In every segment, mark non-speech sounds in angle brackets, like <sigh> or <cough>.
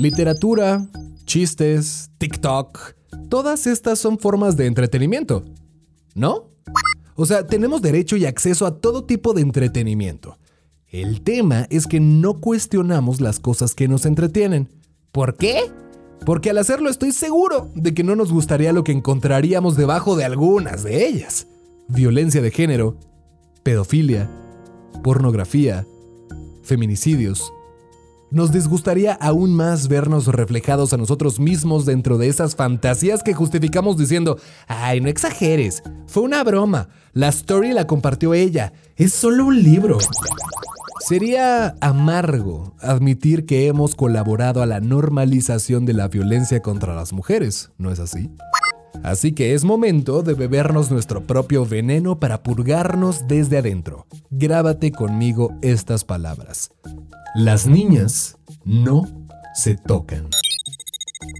Literatura, chistes, TikTok, todas estas son formas de entretenimiento, ¿no? O sea, tenemos derecho y acceso a todo tipo de entretenimiento. El tema es que no cuestionamos las cosas que nos entretienen. ¿Por qué? Porque al hacerlo estoy seguro de que no nos gustaría lo que encontraríamos debajo de algunas de ellas. Violencia de género, pedofilia, pornografía, feminicidios. Nos disgustaría aún más vernos reflejados a nosotros mismos dentro de esas fantasías que justificamos diciendo, ay, no exageres, fue una broma, la story la compartió ella, es solo un libro. Sería amargo admitir que hemos colaborado a la normalización de la violencia contra las mujeres, ¿no es así? Así que es momento de bebernos nuestro propio veneno para purgarnos desde adentro. Grábate conmigo estas palabras. Las niñas no se tocan.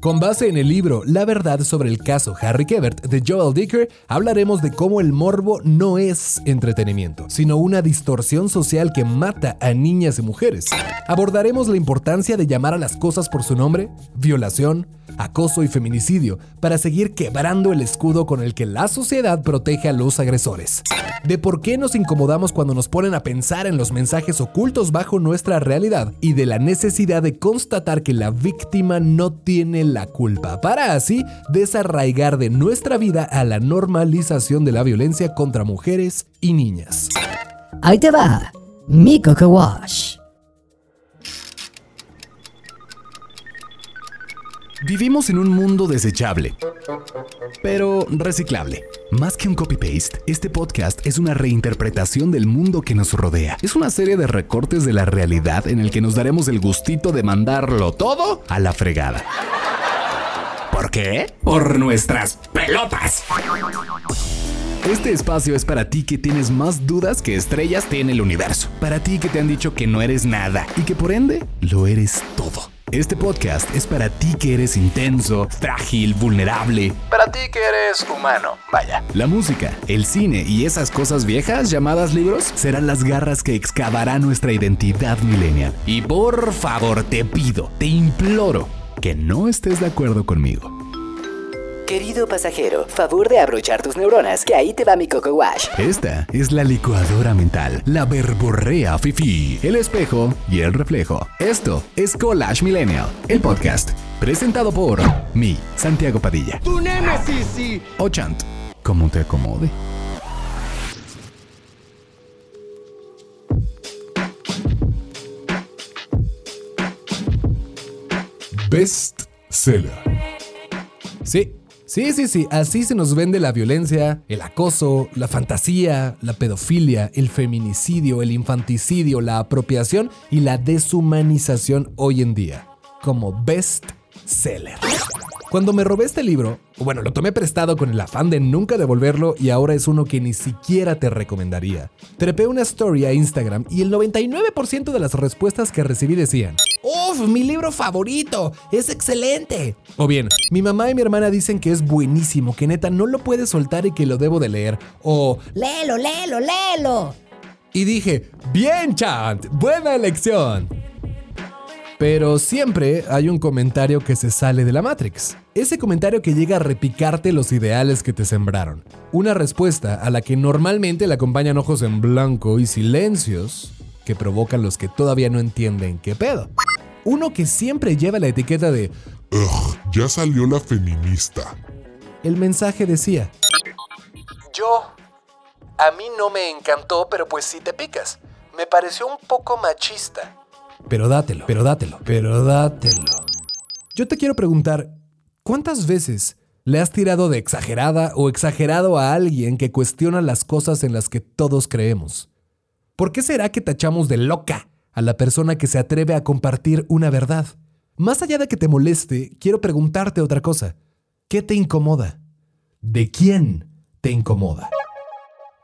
Con base en el libro La verdad sobre el caso Harry Kebert de Joel Dicker, hablaremos de cómo el morbo no es entretenimiento, sino una distorsión social que mata a niñas y mujeres. Abordaremos la importancia de llamar a las cosas por su nombre, violación, acoso y feminicidio, para seguir quebrando el escudo con el que la sociedad protege a los agresores. De por qué nos incomodamos cuando nos ponen a pensar en los mensajes ocultos bajo nuestra realidad y de la necesidad de constatar que la víctima no tiene la culpa, para así desarraigar de nuestra vida a la normalización de la violencia contra mujeres y niñas. Ahí te va, mi Coco Wash. Vivimos en un mundo desechable, pero reciclable. Más que un copy-paste, este podcast es una reinterpretación del mundo que nos rodea. Es una serie de recortes de la realidad en el que nos daremos el gustito de mandarlo todo a la fregada. ¿Por qué? Por nuestras pelotas. Este espacio es para ti que tienes más dudas que estrellas tiene el universo. Para ti que te han dicho que no eres nada y que por ende lo eres todo. Este podcast es para ti que eres intenso, frágil, vulnerable. Para ti que eres humano, vaya. La música, el cine y esas cosas viejas llamadas libros serán las garras que excavarán nuestra identidad millennial. Y por favor, te pido, te imploro que no estés de acuerdo conmigo. Querido pasajero, favor de abrochar tus neuronas, que ahí te va mi Coco Wash. Esta es la licuadora mental, la verborrea fifi, el espejo y el reflejo. Esto es Collage Millennial, el podcast, presentado por mí, Santiago Padilla. ¡Tu némesis, sí! O Chant, como te acomode. Best Seller. Sí, sí, sí, sí, así se nos vende la violencia, el acoso, la fantasía, la pedofilia, el feminicidio, el infanticidio, la apropiación y la deshumanización hoy en día, como best seller. Cuando me robé este libro, o bueno, lo tomé prestado con el afán de nunca devolverlo y ahora es uno que ni siquiera te recomendaría. Trepé una story a Instagram y el 99% de las respuestas que recibí decían, ¡Uf, mi libro favorito! ¡Es excelente! O bien, mi mamá y mi hermana dicen que es buenísimo, que neta no lo puedes soltar y que lo debo de leer. O, Léelo, léelo, léelo. y dije, bien, Chant, buena elección. Pero siempre hay un comentario que se sale de la Matrix. Ese comentario que llega a repicarte los ideales que te sembraron. Una respuesta a la que normalmente le acompañan ojos en blanco y silencios que provocan los que todavía no entienden qué pedo. Uno que siempre lleva la etiqueta de Ugh, ya salió la feminista. el mensaje decía, Yo. A mí no me encantó, pero pues sí te picas. Me pareció un poco machista. Pero dátelo, pero dátelo, pero dátelo. Yo te quiero preguntar, ¿cuántas veces le has tirado de exagerada o exagerado a alguien que cuestiona las cosas en las que todos creemos? ¿Por qué será que tachamos de loca a la persona que se atreve a compartir una verdad? Más allá de que te moleste, quiero preguntarte otra cosa. ¿Qué te incomoda? ¿De quién te incomoda?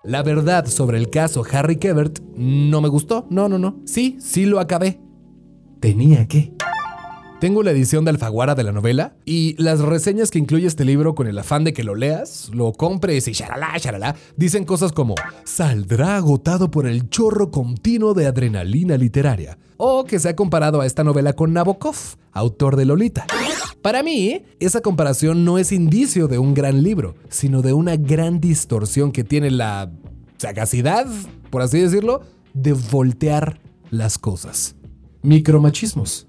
La verdad sobre el caso Harry Kebert no me gustó. No, no, no. Sí, sí lo acabé. Tenía que. Tengo la edición de Alfaguara de la novela y las reseñas que incluye este libro con el afán de que lo leas, lo compres y shalala, shalala, dicen cosas como saldrá agotado por el chorro continuo de adrenalina literaria o que se ha comparado a esta novela con Nabokov, autor de Lolita. Para mí, esa comparación no es indicio de un gran libro, sino de una gran distorsión que tiene la sagacidad, por así decirlo, de voltear las cosas. Micromachismos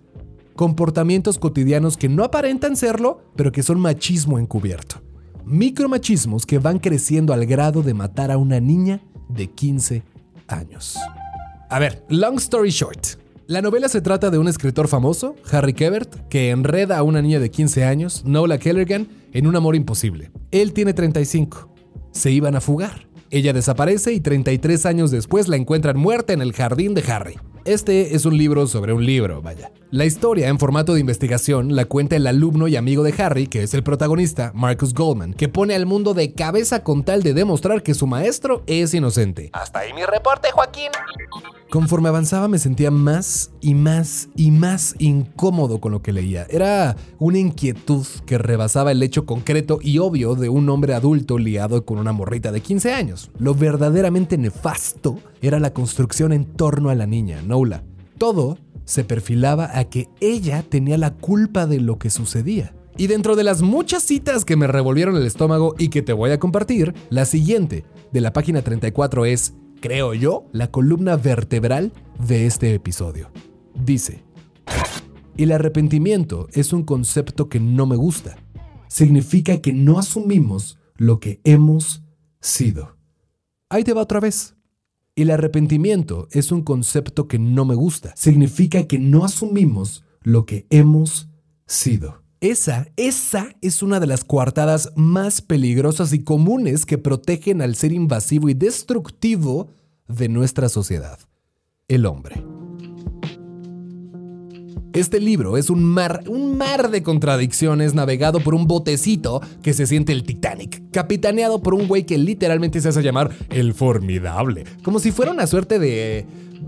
comportamientos cotidianos que no aparentan serlo, pero que son machismo encubierto. Micromachismos que van creciendo al grado de matar a una niña de 15 años. A ver, long story short. La novela se trata de un escritor famoso, Harry Kebert, que enreda a una niña de 15 años, Nola Kellergan, en un amor imposible. Él tiene 35. Se iban a fugar. Ella desaparece y 33 años después la encuentran muerta en el jardín de Harry. Este es un libro sobre un libro, vaya. La historia en formato de investigación la cuenta el alumno y amigo de Harry, que es el protagonista, Marcus Goldman, que pone al mundo de cabeza con tal de demostrar que su maestro es inocente. Hasta ahí mi reporte, Joaquín. Conforme avanzaba me sentía más y más y más incómodo con lo que leía. Era una inquietud que rebasaba el hecho concreto y obvio de un hombre adulto liado con una morrita de 15 años. Lo verdaderamente nefasto era la construcción en torno a la niña, Nola. Todo se perfilaba a que ella tenía la culpa de lo que sucedía. Y dentro de las muchas citas que me revolvieron el estómago y que te voy a compartir, la siguiente, de la página 34, es creo yo, la columna vertebral de este episodio. Dice, el arrepentimiento es un concepto que no me gusta. Significa que no asumimos lo que hemos sido. Ahí te va otra vez. El arrepentimiento es un concepto que no me gusta. Significa que no asumimos lo que hemos sido. Esa, esa es una de las coartadas más peligrosas y comunes que protegen al ser invasivo y destructivo de nuestra sociedad, el hombre. Este libro es un mar, un mar de contradicciones navegado por un botecito que se siente el Titanic, capitaneado por un güey que literalmente se hace llamar el formidable, como si fuera una suerte de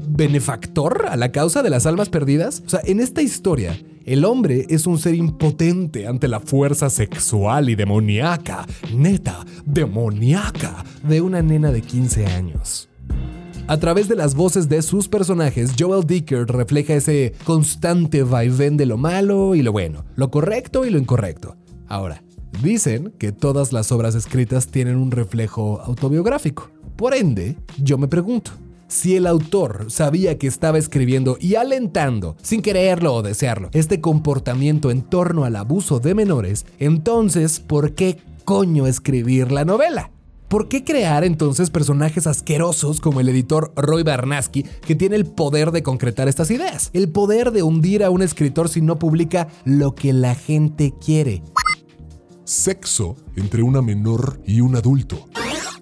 benefactor a la causa de las almas perdidas. O sea, en esta historia, el hombre es un ser impotente ante la fuerza sexual y demoníaca, neta, demoníaca, de una nena de 15 años. A través de las voces de sus personajes, Joel Dicker refleja ese constante vaivén de lo malo y lo bueno, lo correcto y lo incorrecto. Ahora, dicen que todas las obras escritas tienen un reflejo autobiográfico. Por ende, yo me pregunto, si el autor sabía que estaba escribiendo y alentando, sin quererlo o desearlo, este comportamiento en torno al abuso de menores, entonces, ¿por qué coño escribir la novela? ¿Por qué crear entonces personajes asquerosos como el editor Roy Barnaski, que tiene el poder de concretar estas ideas? El poder de hundir a un escritor si no publica lo que la gente quiere. Sexo entre una menor y un adulto.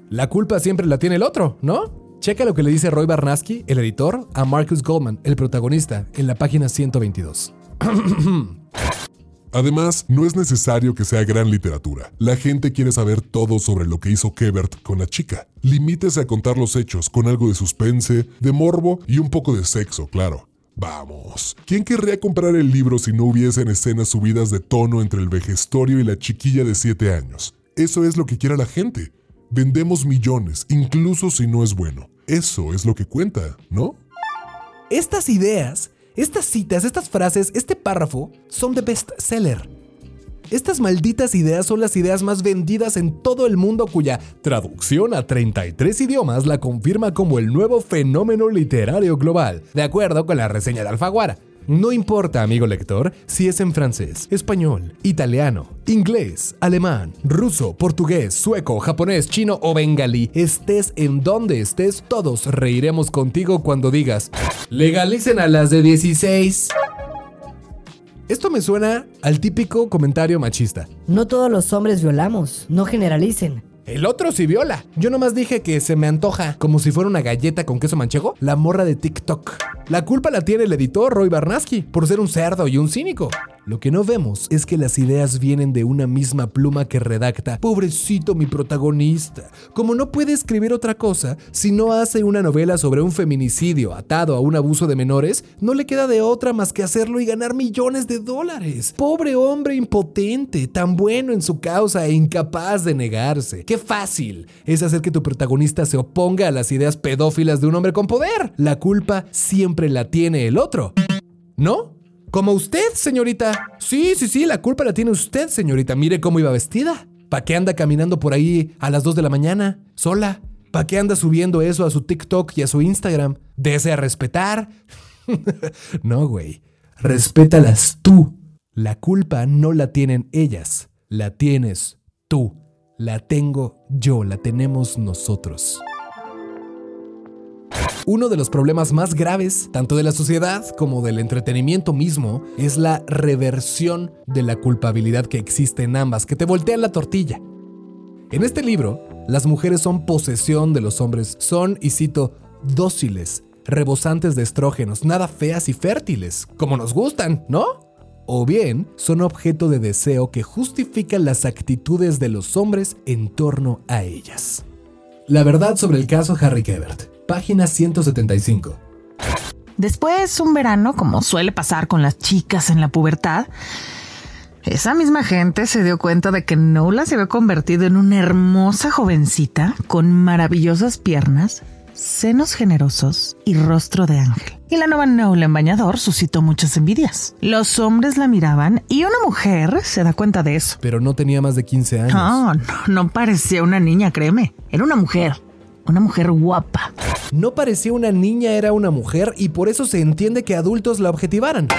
La culpa siempre la tiene el otro, ¿no? Checa lo que le dice Roy Barnaski, el editor, a Marcus Goldman, el protagonista, en la página 122. <clears throat> Además, no es necesario que sea gran literatura. La gente quiere saber todo sobre lo que hizo Kebert con la chica. Limítese a contar los hechos con algo de suspense, de morbo y un poco de sexo, claro. Vamos, ¿quién querría comprar el libro si no hubiesen escenas subidas de tono entre el vejestorio y la chiquilla de 7 años? Eso es lo que quiere la gente. Vendemos millones, incluso si no es bueno. Eso es lo que cuenta, ¿no? Estas ideas, estas citas, estas frases, este párrafo son de bestseller. Estas malditas ideas son las ideas más vendidas en todo el mundo cuya traducción a 33 idiomas la confirma como el nuevo fenómeno literario global, de acuerdo con la reseña de Alfaguara. No importa, amigo lector, si es en francés, español, italiano, inglés, alemán, ruso, portugués, sueco, japonés, chino o bengalí, estés en donde estés, todos reiremos contigo cuando digas, legalicen a las de 16. Esto me suena al típico comentario machista. No todos los hombres violamos, no generalicen. El otro sí viola. Yo nomás dije que se me antoja como si fuera una galleta con queso manchego, la morra de TikTok. La culpa la tiene el editor Roy Barnaski por ser un cerdo y un cínico. Lo que no vemos es que las ideas vienen de una misma pluma que redacta, pobrecito mi protagonista. Como no puede escribir otra cosa, si no hace una novela sobre un feminicidio atado a un abuso de menores, no le queda de otra más que hacerlo y ganar millones de dólares. Pobre hombre impotente, tan bueno en su causa e incapaz de negarse. Qué fácil es hacer que tu protagonista se oponga a las ideas pedófilas de un hombre con poder. La culpa siempre la tiene el otro. ¿No? Como usted, señorita. Sí, sí, sí, la culpa la tiene usted, señorita. Mire cómo iba vestida. ¿Para qué anda caminando por ahí a las 2 de la mañana, sola? ¿Para qué anda subiendo eso a su TikTok y a su Instagram? ¿Desea respetar? <laughs> no, güey. Respétalas tú. La culpa no la tienen ellas. La tienes tú. La tengo yo. La tenemos nosotros. Uno de los problemas más graves, tanto de la sociedad como del entretenimiento mismo, es la reversión de la culpabilidad que existe en ambas, que te voltean la tortilla. En este libro, las mujeres son posesión de los hombres, son, y cito, dóciles, rebosantes de estrógenos, nada feas y fértiles, como nos gustan, ¿no? O bien son objeto de deseo que justifican las actitudes de los hombres en torno a ellas. La verdad sobre el caso Harry Kebert. Página 175. Después, un verano, como suele pasar con las chicas en la pubertad, esa misma gente se dio cuenta de que Nola se había convertido en una hermosa jovencita con maravillosas piernas, senos generosos y rostro de ángel. Y la nueva Nola en bañador suscitó muchas envidias. Los hombres la miraban y una mujer se da cuenta de eso. Pero no tenía más de 15 años. No, no, no parecía una niña, créeme. Era una mujer. Una mujer guapa. No parecía una niña, era una mujer y por eso se entiende que adultos la objetivaran.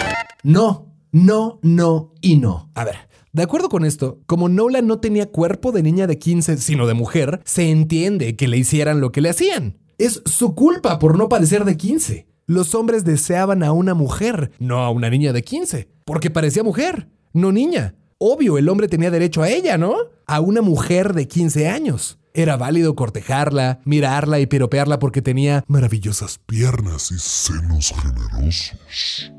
No, no, no y no. A ver, de acuerdo con esto, como Nola no tenía cuerpo de niña de 15, sino de mujer, se entiende que le hicieran lo que le hacían. Es su culpa por no parecer de 15. Los hombres deseaban a una mujer, no a una niña de 15, porque parecía mujer, no niña. Obvio, el hombre tenía derecho a ella, ¿no? A una mujer de 15 años. Era válido cortejarla, mirarla y piropearla porque tenía maravillosas piernas y senos generosos.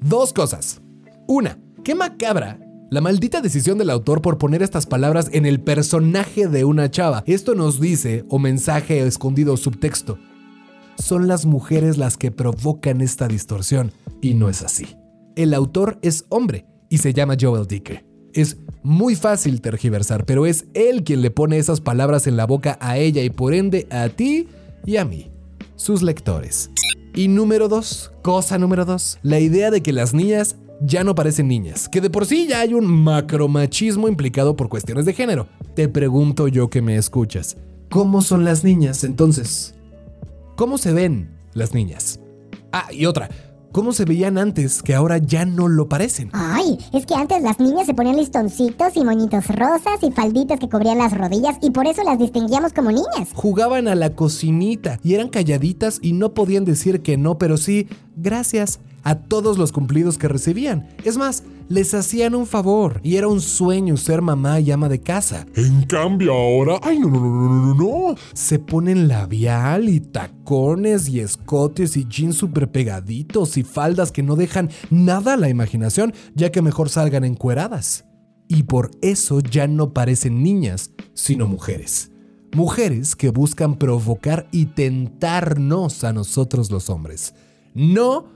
Dos cosas. Una, qué macabra la maldita decisión del autor por poner estas palabras en el personaje de una chava. Esto nos dice, o mensaje escondido subtexto, son las mujeres las que provocan esta distorsión, y no es así. El autor es hombre y se llama Joel Dicker. Es muy fácil tergiversar, pero es él quien le pone esas palabras en la boca a ella y por ende a ti y a mí, sus lectores. Y número dos, cosa número dos, la idea de que las niñas ya no parecen niñas, que de por sí ya hay un macromachismo implicado por cuestiones de género. Te pregunto yo que me escuchas, ¿cómo son las niñas entonces? ¿Cómo se ven las niñas? Ah, y otra, cómo se veían antes que ahora ya no lo parecen. Ay, es que antes las niñas se ponían listoncitos y moñitos rosas y falditas que cubrían las rodillas y por eso las distinguíamos como niñas. Jugaban a la cocinita y eran calladitas y no podían decir que no, pero sí, gracias a todos los cumplidos que recibían. Es más, les hacían un favor y era un sueño ser mamá y ama de casa. En cambio ahora, ay no, no, no, no, no, no. Se ponen labial y tacones y escotes y jeans super pegaditos y faldas que no dejan nada a la imaginación, ya que mejor salgan encueradas. Y por eso ya no parecen niñas, sino mujeres. Mujeres que buscan provocar y tentarnos a nosotros los hombres. No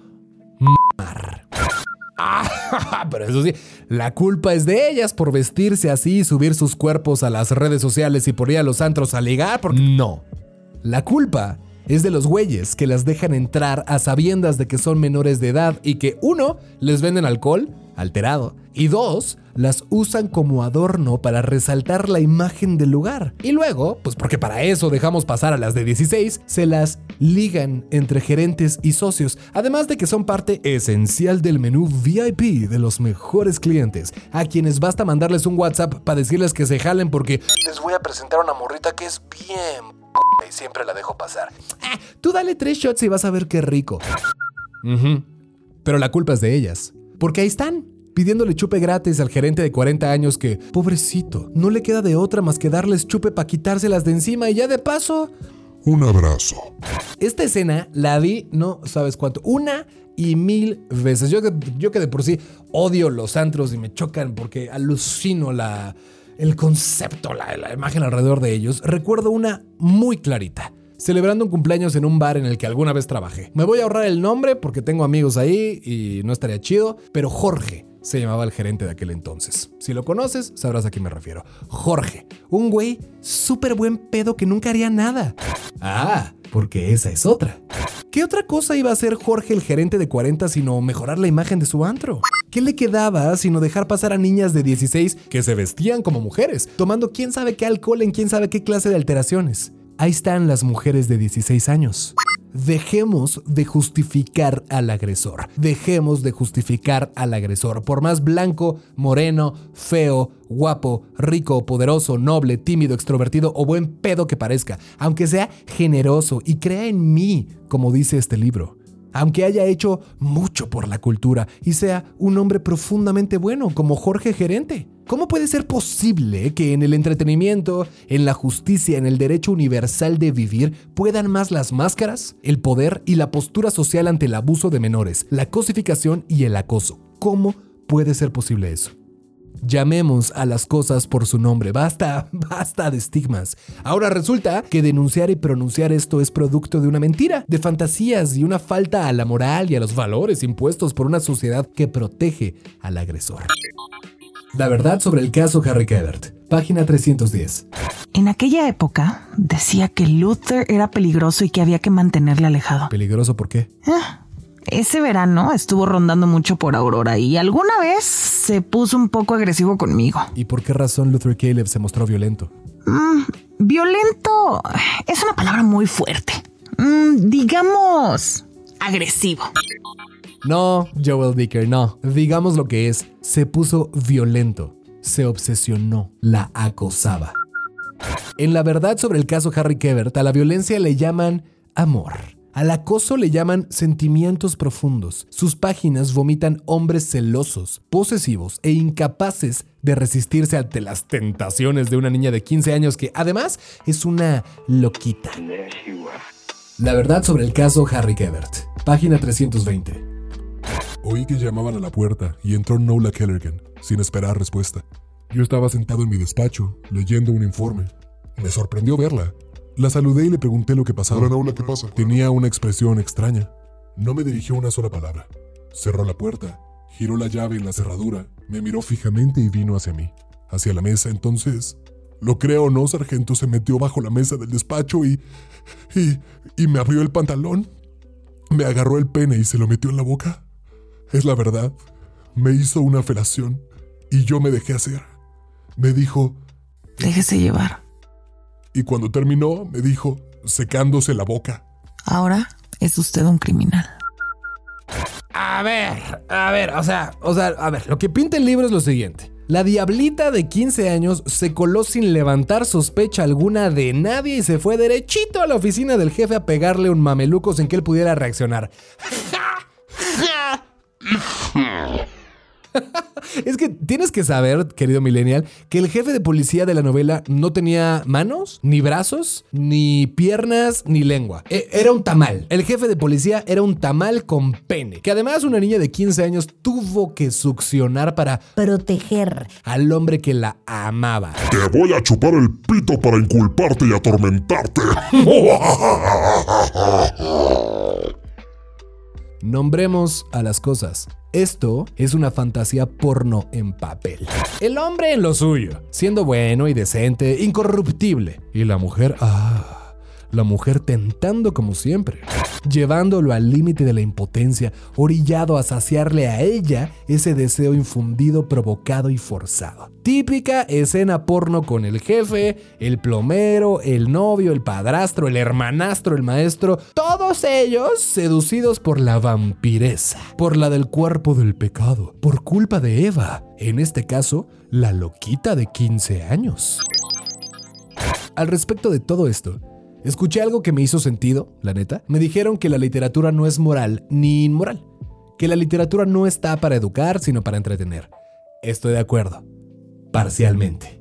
mar. Ah, <laughs> pero eso sí, la culpa es de ellas por vestirse así y subir sus cuerpos a las redes sociales y por ir a los antros a ligar, porque no. La culpa es de los güeyes que las dejan entrar a sabiendas de que son menores de edad y que uno, les venden alcohol, alterado, y dos, las usan como adorno para resaltar la imagen del lugar. Y luego, pues porque para eso dejamos pasar a las de 16, se las ligan entre gerentes y socios, además de que son parte esencial del menú VIP de los mejores clientes, a quienes basta mandarles un WhatsApp para decirles que se jalen porque Les voy a presentar una morrita que es bien p y siempre la dejo pasar. "Ah, tú dale tres shots y vas a ver qué rico. Pero la culpa es de ellas, porque ahí están. Pidiéndole chupe gratis al gerente de 40 años que, pobrecito, no le queda de otra más que darles chupe para quitárselas de encima y ya de paso, Un abrazo. Esta escena la vi, no sabes cuánto, una y mil veces. Yo, que- yo que de por sí odio los antros y me chocan porque alucino la, el concepto, la, la imagen alrededor de ellos, recuerdo una muy clarita. Celebrando un cumpleaños en un bar en el que alguna vez trabajé. Me voy a ahorrar el nombre porque tengo amigos ahí y no estaría chido, pero Jorge se llamaba el gerente de aquel entonces. Si lo conoces, sabrás a quién me refiero. Jorge, un güey súper buen pedo que nunca haría nada. Ah, porque esa es otra. ¿Qué otra cosa iba a hacer Jorge el gerente de 40 sino mejorar la imagen de su antro? ¿Qué le quedaba sino dejar pasar a niñas de 16 que se vestían como mujeres, tomando quién sabe qué alcohol en quién sabe qué clase de alteraciones? Ahí están las mujeres de 16 años. Dejemos de justificar al agresor. Dejemos de justificar al agresor. Por más blanco, moreno, feo, guapo, rico, poderoso, noble, tímido, extrovertido o buen pedo que parezca. Aunque sea generoso y crea en mí, como dice este libro. Aunque haya hecho mucho por la cultura y sea un hombre profundamente bueno como Jorge Gerente. ¿Cómo puede ser posible que en el entretenimiento, en la justicia, en el derecho universal de vivir puedan más las máscaras, el poder y la postura social ante el abuso de menores, la cosificación y el acoso? ¿Cómo puede ser posible eso? Llamemos a las cosas por su nombre. Basta, <laughs> basta de estigmas. Ahora resulta que denunciar y pronunciar esto es producto de una mentira, de fantasías y una falta a la moral y a los valores impuestos por una sociedad que protege al agresor. La verdad sobre el caso Harry Kebert. Página 310. En aquella época decía que Luther era peligroso y que había que mantenerle alejado. ¿Peligroso por qué? Ah, Ese verano estuvo rondando mucho por Aurora y alguna vez se puso un poco agresivo conmigo. ¿Y por qué razón Luther Caleb se mostró violento? Mm, violento es una palabra muy fuerte. Mm, digamos agresivo. No, Joel Dicker, no. Digamos lo que es. Se puso violento. Se obsesionó. La acosaba. En la verdad sobre el caso Harry Kebert, a la violencia le llaman amor. Al acoso le llaman sentimientos profundos. Sus páginas vomitan hombres celosos, posesivos e incapaces de resistirse ante las tentaciones de una niña de 15 años que además es una loquita. La verdad sobre el caso Harry Kebert. Página 320. Oí que llamaban a la puerta y entró Nola Kellergan, sin esperar respuesta. Yo estaba sentado en mi despacho, leyendo un informe. Me sorprendió verla. La saludé y le pregunté lo que pasaba. Hola, Nola, ¿qué pasa? Tenía una expresión extraña. No me dirigió una sola palabra. Cerró la puerta, giró la llave en la cerradura, me miró fijamente y vino hacia mí, hacia la mesa. Entonces, lo creo o no, sargento se metió bajo la mesa del despacho y, y, y me abrió el pantalón. Me agarró el pene y se lo metió en la boca. Es la verdad. Me hizo una felación y yo me dejé hacer. Me dijo, Déjese llevar. y cuando terminó, me dijo, secándose la boca. Ahora es usted un criminal. A ver, a ver, o sea, o sea, a ver, lo que pinta el libro es lo siguiente. La diablita de 15 años se coló sin levantar sospecha alguna de nadie y se fue derechito a la oficina del jefe a pegarle un mameluco sin que él pudiera reaccionar. <laughs> <laughs> Es que tienes que saber, querido millennial, que el jefe de policía de la novela no tenía manos, ni brazos, ni piernas, ni lengua. E- Era un tamal. El jefe de policía era un tamal con pene, que además una niña de 15 años tuvo que succionar para Proteger. al hombre que la amaba. Te voy a chupar el pito para inculparte y atormentarte. <laughs> <laughs> Nombremos a las cosas. Esto es una fantasía porno en papel. El hombre en lo suyo, siendo bueno y decente, incorruptible. Y la mujer, ah, la mujer tentando como siempre, llevándolo al límite de la impotencia, orillado a saciarle a ella ese deseo infundido, provocado y forzado. Típica escena porno con el jefe, el plomero, el novio, el padrastro, el hermanastro, el maestro, todos ellos seducidos por la vampiresa, por la del cuerpo del pecado, por culpa de Eva, en este caso, la loquita de 15 años. Al respecto de todo esto, escuché algo que me hizo sentido, la neta. Me dijeron que la literatura no es moral ni inmoral, que la literatura no está para educar, sino para entretener. Estoy de acuerdo, parcialmente.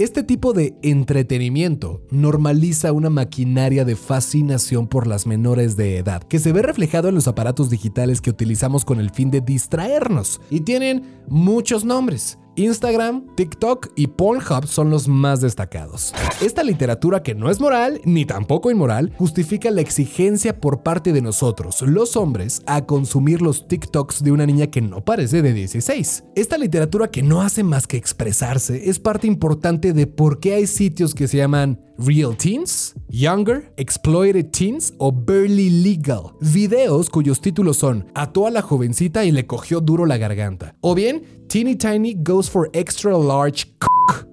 Este tipo de entretenimiento normaliza una maquinaria de fascinación por las menores de edad, que se ve reflejado en los aparatos digitales que utilizamos con el fin de distraernos, y tienen muchos nombres. Instagram, TikTok y Pornhub son los más destacados. Esta literatura que no es moral ni tampoco inmoral justifica la exigencia por parte de nosotros, los hombres, a consumir los TikToks de una niña que no parece de 16. Esta literatura que no hace más que expresarse es parte importante de por qué hay sitios que se llaman Real Teens, Younger, Exploited Teens o Barely Legal. Videos cuyos títulos son Ató a la jovencita y le cogió duro la garganta. O bien Teeny Tiny For Extra Large Cock.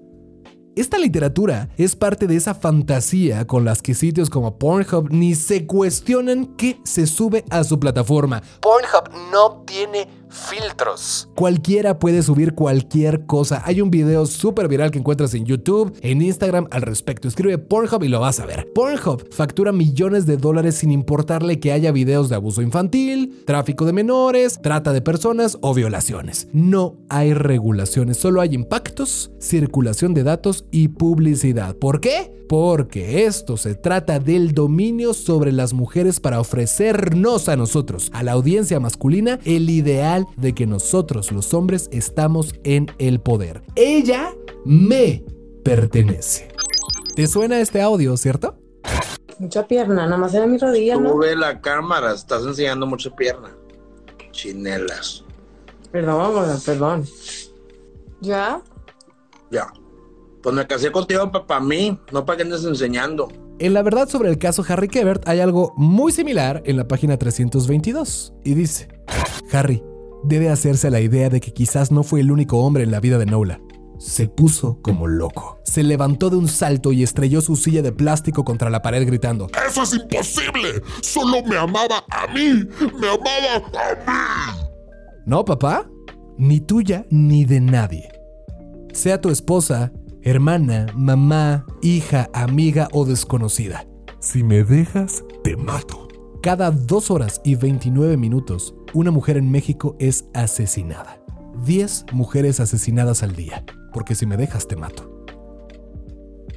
Esta literatura es parte de esa fantasía con las que sitios como Pornhub ni se cuestionan qué se sube a su plataforma. Pornhub no tiene filtros. Cualquiera puede subir cualquier cosa. Hay un video súper viral que encuentras en YouTube, en Instagram al respecto. Escribe Pornhub y lo vas a ver. Pornhub factura millones de dólares sin importarle que haya videos de abuso infantil, tráfico de menores, trata de personas o violaciones. No hay regulaciones, solo hay impactos, circulación de datos y publicidad. ¿Por qué? Porque esto se trata del dominio sobre las mujeres para ofrecernos a nosotros, a la audiencia masculina, el ideal de que nosotros los hombres estamos en el poder. Ella me pertenece. ¿Te suena este audio, cierto? Mucha pierna, nada más era mi rodilla, Tú ¿no? ve la cámara, estás enseñando mucha pierna. Chinelas. Perdón, perdón. ¿Ya? Ya. Pues me casé contigo para mí, no para que andes enseñando. En la verdad sobre el caso Harry Kebert hay algo muy similar en la página 322 y dice, Harry debe hacerse a la idea de que quizás no fue el único hombre en la vida de Nola. Se puso como loco. Se levantó de un salto y estrelló su silla de plástico contra la pared gritando, ¡Eso es imposible! Solo me amaba a mí. Me amaba a mí. No, papá, ni tuya ni de nadie. Sea tu esposa, hermana, mamá, hija, amiga o desconocida. Si me dejas, te mato. Cada 2 horas y 29 minutos, una mujer en México es asesinada. 10 mujeres asesinadas al día, porque si me dejas te mato.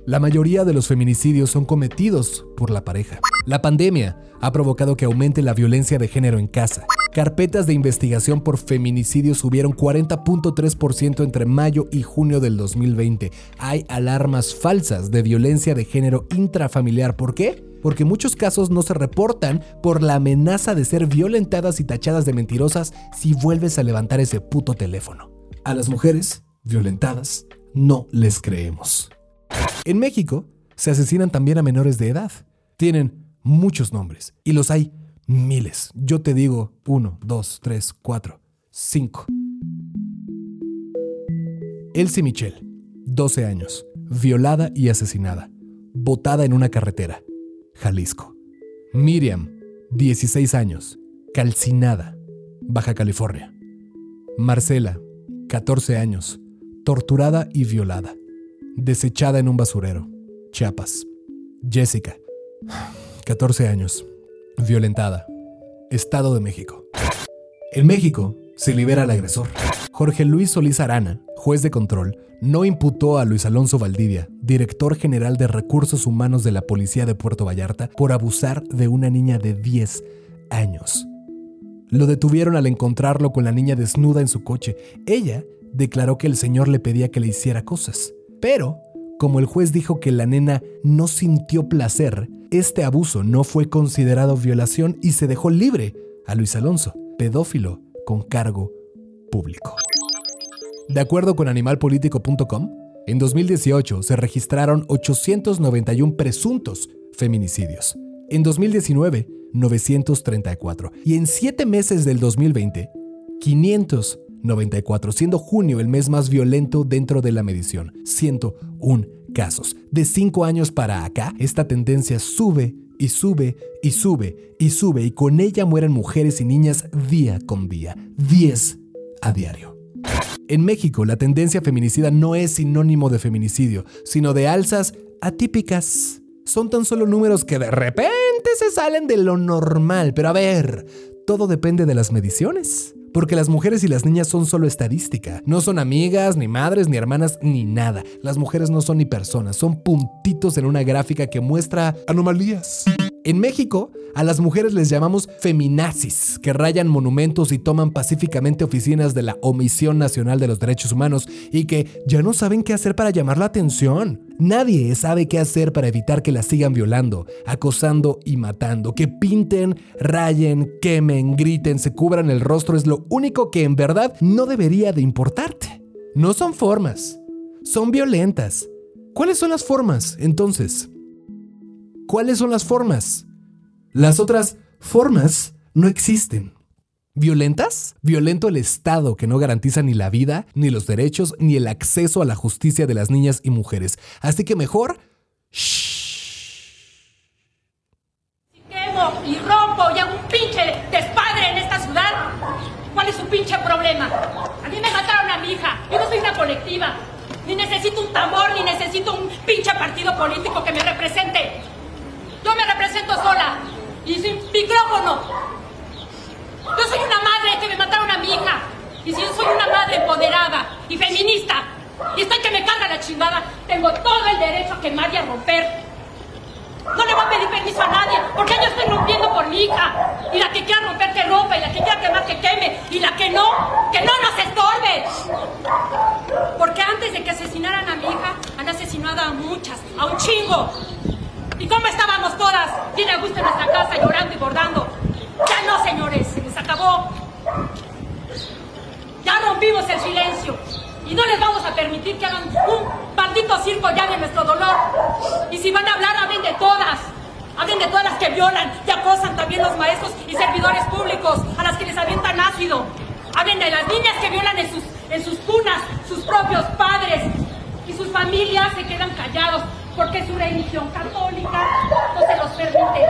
La mayoría de los feminicidios son cometidos por la pareja. La pandemia ha provocado que aumente la violencia de género en casa. Carpetas de investigación por feminicidios subieron 40.3% entre mayo y junio del 2020. Hay alarmas falsas de violencia de género intrafamiliar. ¿Por qué? Porque muchos casos no se reportan por la amenaza de ser violentadas y tachadas de mentirosas si vuelves a levantar ese puto teléfono. A las mujeres violentadas no les creemos. En México se asesinan también a menores de edad. Tienen muchos nombres y los hay miles. Yo te digo uno, dos, tres, cuatro, cinco. Elsie Michel, 12 años, violada y asesinada, botada en una carretera, Jalisco. Miriam, 16 años, calcinada, Baja California. Marcela, 14 años, torturada y violada, desechada en un basurero, Chiapas. Jessica, 14 años, violentada, Estado de México. En México se libera al agresor. Jorge Luis Solís Arana, juez de control, no imputó a Luis Alonso Valdivia, director general de Recursos Humanos de la Policía de Puerto Vallarta, por abusar de una niña de 10 años. Lo detuvieron al encontrarlo con la niña desnuda en su coche. Ella declaró que el señor le pedía que le hiciera cosas. Pero, como el juez dijo que la nena no sintió placer, este abuso no fue considerado violación y se dejó libre a Luis Alonso, pedófilo con cargo público. De acuerdo con animalpolitico.com, en 2018 se registraron 891 presuntos feminicidios. En 2019, 934. Y en 7 meses del 2020, 594, siendo junio el mes más violento dentro de la medición. 101 casos. De 5 años para acá, esta tendencia sube y sube y sube y sube y con ella mueren mujeres y niñas día con día. 10 a diario. En México, la tendencia feminicida no es sinónimo de feminicidio, sino de alzas atípicas. Son tan solo números que de repente se salen de lo normal. Pero a ver, todo depende de las mediciones. Porque las mujeres y las niñas son solo estadística. No son amigas, ni madres, ni hermanas, ni nada. Las mujeres no son ni personas, son puntitos en una gráfica que muestra anomalías. En México, a las mujeres les llamamos feminazis, que rayan monumentos y toman pacíficamente oficinas de la Omisión Nacional de los Derechos Humanos y que ya no saben qué hacer para llamar la atención. Nadie sabe qué hacer para evitar que las sigan violando, acosando y matando. Que pinten, rayen, quemen, griten, se cubran el rostro es lo único que en verdad no debería de importarte. No son formas, son violentas. ¿Cuáles son las formas, entonces? ¿Cuáles son las formas? Las otras formas no existen. ¿Violentas? Violento el Estado que no garantiza ni la vida, ni los derechos, ni el acceso a la justicia de las niñas y mujeres. Así que mejor... Si quemo y rompo y hago un pinche despadre en esta ciudad, ¿cuál es su pinche problema? A mí me mataron a mi hija. Yo no soy una colectiva. Ni necesito un tambor, ni necesito un pinche partido político que me represente. Yo me represento sola y sin micrófono. Yo soy una madre que me mataron a mi hija. Y si yo soy una madre empoderada y feminista y estoy que me carga la chingada, tengo todo el derecho a quemar y a romper. No le voy a pedir permiso a nadie, porque yo estoy rompiendo por mi hija. Y la que quiera romper, que rompa, y la que quiera quemar, que queme. Y la que no, que no nos estorbe. Porque antes de que asesinaran a mi hija, han asesinado a muchas, a un chingo. ¿Y cómo estábamos todas? Bien a gusto en nuestra casa, llorando y bordando. Ya no, señores, se les acabó. Rompimos el silencio. Y no les vamos a permitir que hagan un maldito circo ya de nuestro dolor. Y si van a hablar, hablen de todas. Hablen de todas las que violan y acosan también los maestros y servidores públicos, a las que les avientan ácido. Hablen de las niñas que violan en sus, en sus cunas, sus propios padres. Y sus familias se quedan callados porque su religión católica no se los permite.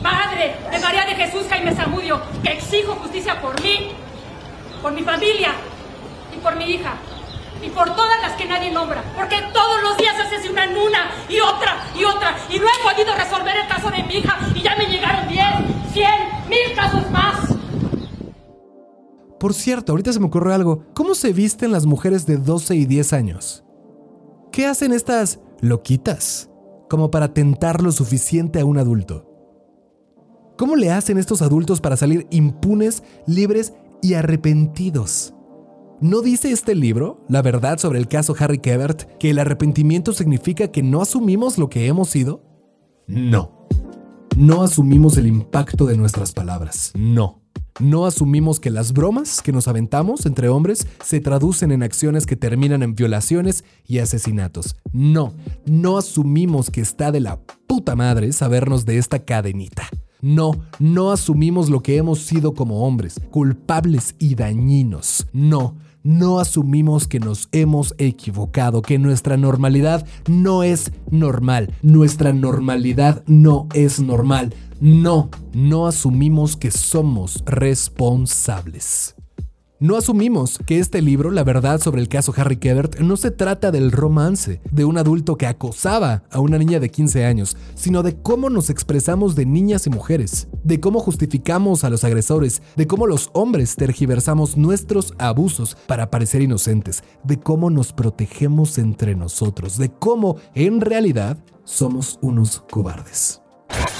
Madre de María de Jesús Jaime Zamudio, que exijo justicia por mí, por mi familia y por mi hija. Y por todas las que nadie nombra. Porque todos los días asesinan una y otra y otra. Y no he podido resolver el caso de mi hija. Y ya me llegaron 10, 100, mil casos más. Por cierto, ahorita se me ocurre algo. ¿Cómo se visten las mujeres de 12 y 10 años? ¿Qué hacen estas loquitas como para tentar lo suficiente a un adulto? ¿Cómo le hacen estos adultos para salir impunes, libres y arrepentidos? ¿No dice este libro, La verdad sobre el caso Harry Kebert, que el arrepentimiento significa que no asumimos lo que hemos sido? No. No asumimos el impacto de nuestras palabras. No. No asumimos que las bromas que nos aventamos entre hombres se traducen en acciones que terminan en violaciones y asesinatos. No. No asumimos que está de la puta madre sabernos de esta cadenita. No, no asumimos lo que hemos sido como hombres, culpables y dañinos. No, no asumimos que nos hemos equivocado, que nuestra normalidad no es normal. Nuestra normalidad no es normal. No, no asumimos que somos responsables. No asumimos que este libro, La verdad sobre el caso Harry Kebert, no se trata del romance de un adulto que acosaba a una niña de 15 años, sino de cómo nos expresamos de niñas y mujeres, de cómo justificamos a los agresores, de cómo los hombres tergiversamos nuestros abusos para parecer inocentes, de cómo nos protegemos entre nosotros, de cómo en realidad somos unos cobardes.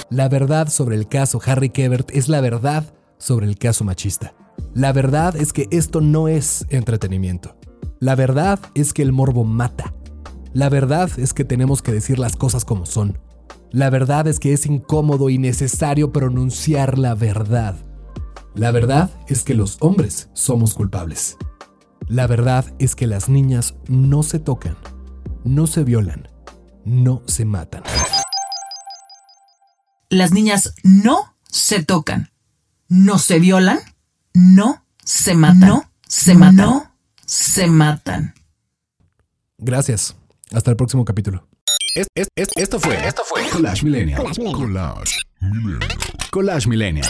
La verdad sobre el caso Harry Kebert es la verdad sobre el caso machista. La verdad es que esto no es entretenimiento. La verdad es que el morbo mata. La verdad es que tenemos que decir las cosas como son. La verdad es que es incómodo y necesario pronunciar la verdad. La verdad es que los hombres somos culpables. La verdad es que las niñas no se tocan, no se violan, no se matan. Las niñas no se tocan, no se violan, no se matan. No se matan. No se matan. Gracias. Hasta el próximo capítulo. Es- es- es- esto fue, esto fue Collage Millennial. Collage Millennial. Collage Millennial.